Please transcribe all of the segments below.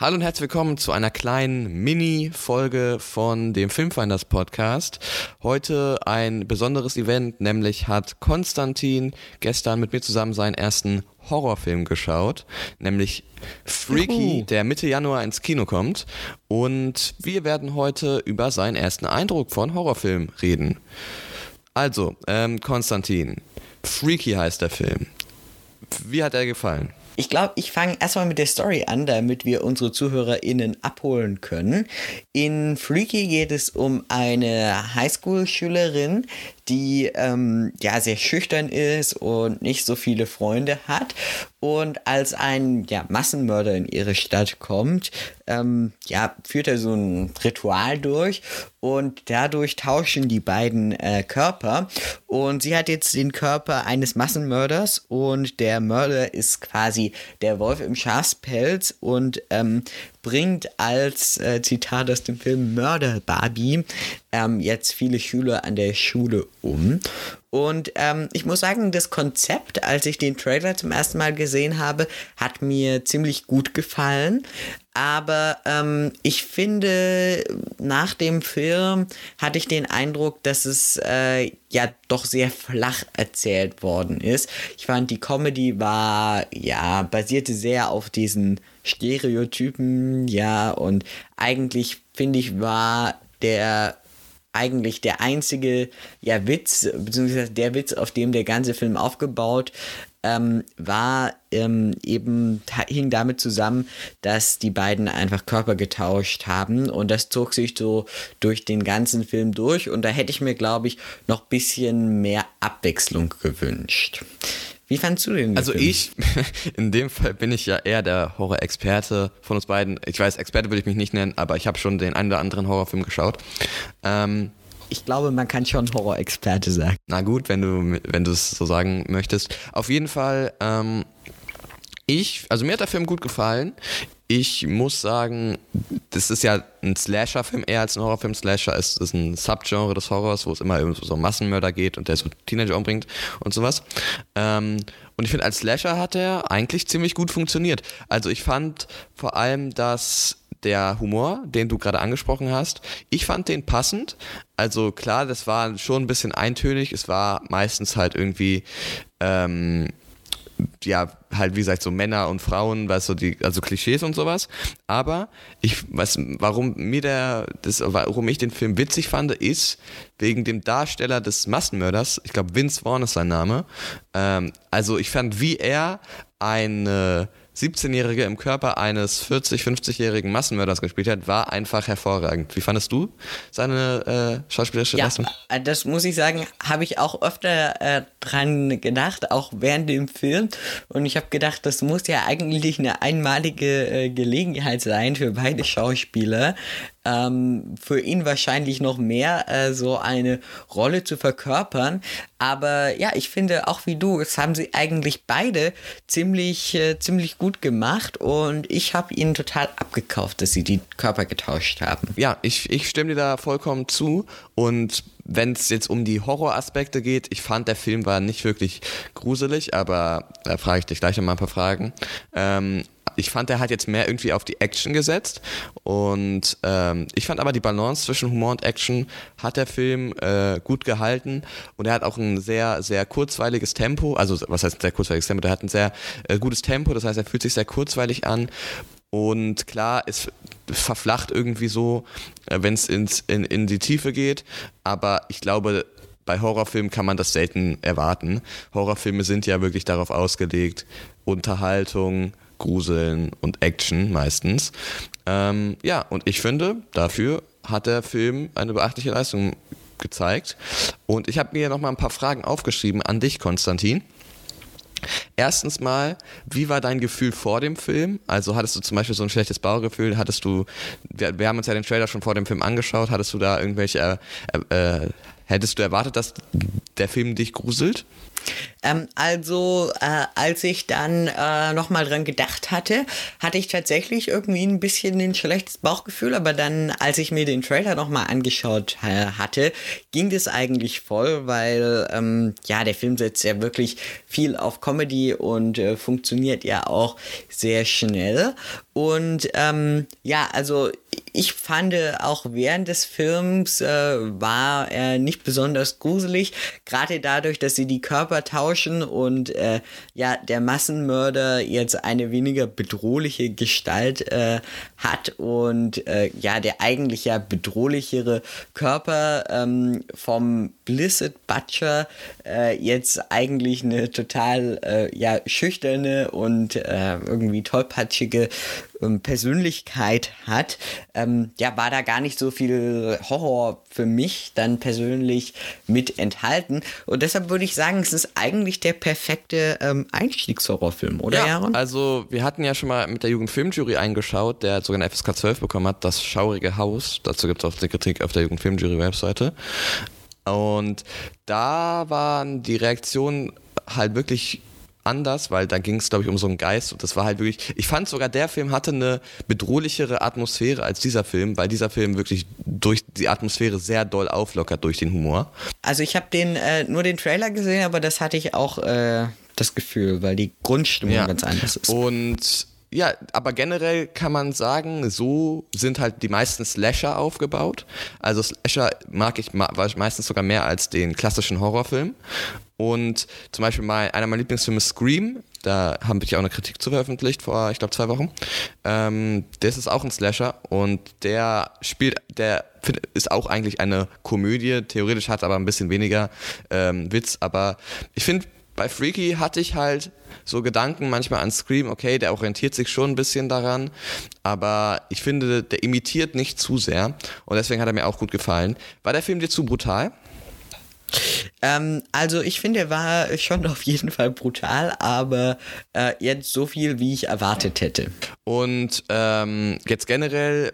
Hallo und herzlich willkommen zu einer kleinen Mini-Folge von dem Filmfinders Podcast. Heute ein besonderes Event, nämlich hat Konstantin gestern mit mir zusammen seinen ersten Horrorfilm geschaut, nämlich Freaky, der Mitte Januar ins Kino kommt. Und wir werden heute über seinen ersten Eindruck von Horrorfilm reden. Also, ähm, Konstantin, Freaky heißt der Film. Wie hat er gefallen? Ich glaube, ich fange erstmal mit der Story an, damit wir unsere ZuhörerInnen abholen können. In Freaky geht es um eine Highschool-Schülerin, die ähm, ja sehr schüchtern ist und nicht so viele Freunde hat. Und als ein ja, Massenmörder in ihre Stadt kommt, ähm, ja, führt er so ein Ritual durch und dadurch tauschen die beiden äh, Körper. Und sie hat jetzt den Körper eines Massenmörders und der Mörder ist quasi der Wolf im Schafspelz und ähm, bringt als äh, Zitat aus dem Film Mörder Barbie ähm, jetzt viele Schüler an der Schule um. Und ähm, ich muss sagen, das Konzept, als ich den Trailer zum ersten Mal gesehen habe, hat mir ziemlich gut gefallen. Aber ähm, ich finde, nach dem Film hatte ich den Eindruck, dass es äh, ja doch sehr flach erzählt worden ist. Ich fand, die Comedy war, ja, basierte sehr auf diesen Stereotypen, ja, und eigentlich finde ich, war der eigentlich der einzige ja, Witz, beziehungsweise der Witz, auf dem der ganze Film aufgebaut ähm, war, ähm, eben hing damit zusammen, dass die beiden einfach Körper getauscht haben und das zog sich so durch den ganzen Film durch und da hätte ich mir, glaube ich, noch ein bisschen mehr Abwechslung gewünscht. Wie fandst du den? Also Film? ich, in dem Fall bin ich ja eher der Horror-Experte von uns beiden. Ich weiß, Experte würde ich mich nicht nennen, aber ich habe schon den einen oder anderen Horrorfilm geschaut. Ähm, ich glaube, man kann schon Horror-Experte sagen. Na gut, wenn du wenn du es so sagen möchtest. Auf jeden Fall, ähm, ich, also mir hat der Film gut gefallen. Ich muss sagen, das ist ja ein Slasher-Film eher als ein Horrorfilm. Slasher ist, ist ein Subgenre des Horrors, wo es immer so um Massenmörder geht und der so Teenager umbringt und sowas. Ähm, und ich finde, als Slasher hat er eigentlich ziemlich gut funktioniert. Also ich fand vor allem, dass der Humor, den du gerade angesprochen hast, ich fand den passend. Also klar, das war schon ein bisschen eintönig. Es war meistens halt irgendwie ähm, ja, halt wie gesagt, so Männer und Frauen, weißt du, die, also Klischees und sowas. Aber ich, was, warum mir der, das, warum ich den Film witzig fand, ist wegen dem Darsteller des Massenmörders, ich glaube Vince Vaughn ist sein Name. Ähm, also ich fand, wie er eine 17-Jährige im Körper eines 40-, 50-jährigen Massenmörders gespielt hat, war einfach hervorragend. Wie fandest du seine äh, schauspielerische ja, Leistung? Äh, das muss ich sagen, habe ich auch öfter äh, dran gedacht, auch während dem Film. Und ich habe gedacht, das muss ja eigentlich eine einmalige äh, Gelegenheit sein für beide Schauspieler, ähm, für ihn wahrscheinlich noch mehr äh, so eine Rolle zu verkörpern. Aber ja, ich finde auch wie du, es haben sie eigentlich beide ziemlich, äh, ziemlich gut gemacht und ich habe ihnen total abgekauft, dass sie die Körper getauscht haben. Ja, ich, ich stimme dir da vollkommen zu und wenn es jetzt um die Horroraspekte geht, ich fand, der Film war nicht wirklich gruselig, aber da frage ich dich gleich noch mal ein paar Fragen. Ähm, ich fand, er hat jetzt mehr irgendwie auf die Action gesetzt. Und ähm, ich fand aber die Balance zwischen Humor und Action hat der Film äh, gut gehalten. Und er hat auch ein sehr, sehr kurzweiliges Tempo, also was heißt sehr kurzweiliges Tempo, der hat ein sehr äh, gutes Tempo, das heißt, er fühlt sich sehr kurzweilig an. Und klar, es verflacht irgendwie so, äh, wenn es in, in die Tiefe geht, aber ich glaube, bei Horrorfilmen kann man das selten erwarten. Horrorfilme sind ja wirklich darauf ausgelegt, Unterhaltung, Gruseln und Action meistens. Ähm, ja, und ich finde, dafür hat der Film eine beachtliche Leistung gezeigt. Und ich habe mir noch mal ein paar Fragen aufgeschrieben an dich, Konstantin. Erstens mal, wie war dein Gefühl vor dem Film? Also hattest du zum Beispiel so ein schlechtes Baugefühl? Hattest du, wir, wir haben uns ja den Trailer schon vor dem Film angeschaut, hattest du da irgendwelche äh, äh, Hättest du erwartet, dass der Film dich gruselt? Ähm, also, äh, als ich dann äh, nochmal dran gedacht hatte, hatte ich tatsächlich irgendwie ein bisschen ein schlechtes Bauchgefühl, aber dann, als ich mir den Trailer nochmal angeschaut äh, hatte, ging das eigentlich voll, weil, ähm, ja, der Film setzt ja wirklich viel auf Comedy und äh, funktioniert ja auch sehr schnell. Und ähm, ja, also ich fand auch während des Films äh, war er nicht besonders gruselig, gerade dadurch, dass sie die Körper tauschen und äh, ja, der Massenmörder jetzt eine weniger bedrohliche Gestalt äh, hat und äh, ja, der eigentlich ja bedrohlichere Körper ähm, vom Blizzard Butcher äh, jetzt eigentlich eine total äh, ja, schüchterne und irgendwie tollpatschige ähm, Persönlichkeit hat, ähm, ja, war da gar nicht so viel Horror für mich dann persönlich mit enthalten. Und deshalb würde ich sagen, es ist eigentlich der perfekte ähm, Einstiegshorrorfilm, oder ja, Jaron? Also, wir hatten ja schon mal mit der Jugendfilmjury eingeschaut, der sogar eine FSK 12 bekommen hat, das schaurige Haus. Dazu gibt es auch die Kritik auf der Jugendfilmjury-Webseite. Und da waren die Reaktionen halt wirklich anders, weil da ging es, glaube ich, um so einen Geist und das war halt wirklich, ich fand sogar, der Film hatte eine bedrohlichere Atmosphäre als dieser Film, weil dieser Film wirklich durch die Atmosphäre sehr doll auflockert durch den Humor. Also ich habe den äh, nur den Trailer gesehen, aber das hatte ich auch äh, das Gefühl, weil die Grundstimmung ja. ganz anders ist. Und ja, aber generell kann man sagen, so sind halt die meisten Slasher aufgebaut. Also Slasher mag ich meistens sogar mehr als den klassischen Horrorfilm. Und zum Beispiel mein, einer meiner Lieblingsfilme Scream, da haben wir auch eine Kritik zu veröffentlicht vor, ich glaube, zwei Wochen. Ähm, das ist auch ein Slasher und der spielt, der ist auch eigentlich eine Komödie. Theoretisch hat aber ein bisschen weniger ähm, Witz, aber ich finde, bei Freaky hatte ich halt so Gedanken manchmal an Scream, okay, der orientiert sich schon ein bisschen daran, aber ich finde, der imitiert nicht zu sehr und deswegen hat er mir auch gut gefallen. War der Film dir zu brutal? Ähm, also ich finde, er war schon auf jeden Fall brutal, aber äh, jetzt so viel, wie ich erwartet hätte. Und ähm, jetzt generell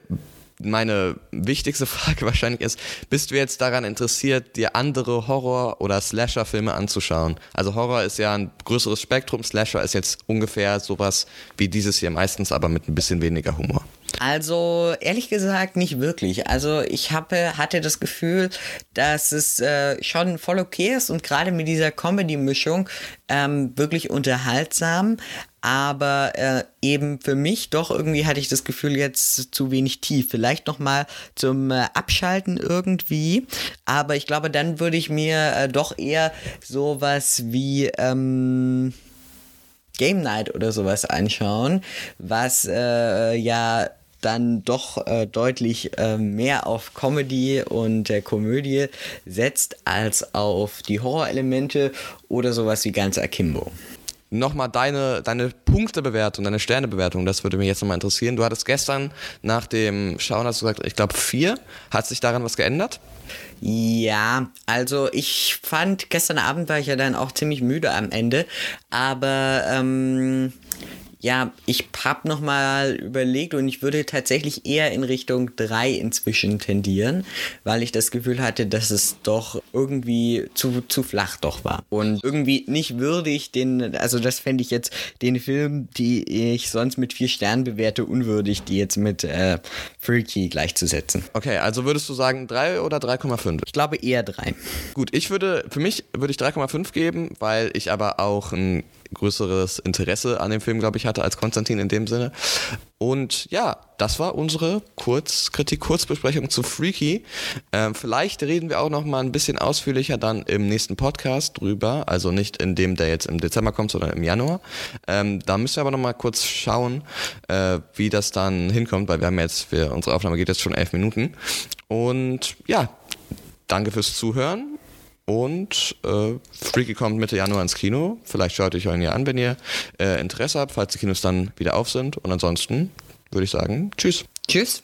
meine wichtigste Frage wahrscheinlich ist, bist du jetzt daran interessiert, dir andere Horror- oder Slasher-Filme anzuschauen? Also Horror ist ja ein größeres Spektrum, Slasher ist jetzt ungefähr sowas wie dieses hier meistens, aber mit ein bisschen weniger Humor. Also ehrlich gesagt nicht wirklich. Also ich habe, hatte das Gefühl, dass es äh, schon voll okay ist und gerade mit dieser Comedy-Mischung ähm, wirklich unterhaltsam. Aber äh, eben für mich doch irgendwie hatte ich das Gefühl jetzt zu wenig tief. Vielleicht noch mal zum äh, Abschalten irgendwie. Aber ich glaube, dann würde ich mir äh, doch eher sowas wie ähm, Game Night oder sowas anschauen, was äh, ja dann doch äh, deutlich äh, mehr auf Comedy und äh, Komödie setzt als auf die Horrorelemente oder sowas wie ganz Akimbo nochmal deine, deine Punktebewertung, deine Sternebewertung, das würde mich jetzt nochmal interessieren. Du hattest gestern nach dem Schauen, hast du gesagt, ich glaube vier. Hat sich daran was geändert? Ja, also ich fand, gestern Abend war ich ja dann auch ziemlich müde am Ende, aber ähm, ja, ich habe nochmal überlegt und ich würde tatsächlich eher in Richtung 3 inzwischen tendieren, weil ich das Gefühl hatte, dass es doch irgendwie zu, zu flach doch war. Und irgendwie nicht würdig, den, also das fände ich jetzt den Film, die ich sonst mit 4 Sternen bewerte, unwürdig, die jetzt mit äh, Freaky gleichzusetzen. Okay, also würdest du sagen 3 oder 3,5? Ich glaube eher 3. Gut, ich würde, für mich würde ich 3,5 geben, weil ich aber auch ein größeres Interesse an dem Film, glaube ich, hatte als Konstantin in dem Sinne. Und ja, das war unsere Kurzkritik, Kurzbesprechung zu Freaky. Ähm, vielleicht reden wir auch noch mal ein bisschen ausführlicher dann im nächsten Podcast drüber. Also nicht in dem, der jetzt im Dezember kommt, sondern im Januar. Ähm, da müssen wir aber noch mal kurz schauen, äh, wie das dann hinkommt, weil wir haben jetzt, für unsere Aufnahme geht jetzt schon elf Minuten. Und ja, danke fürs Zuhören. Und äh, Freaky kommt Mitte Januar ins Kino. Vielleicht schaut euch ihn ja an, wenn ihr äh, Interesse habt, falls die Kinos dann wieder auf sind. Und ansonsten würde ich sagen, tschüss. Tschüss.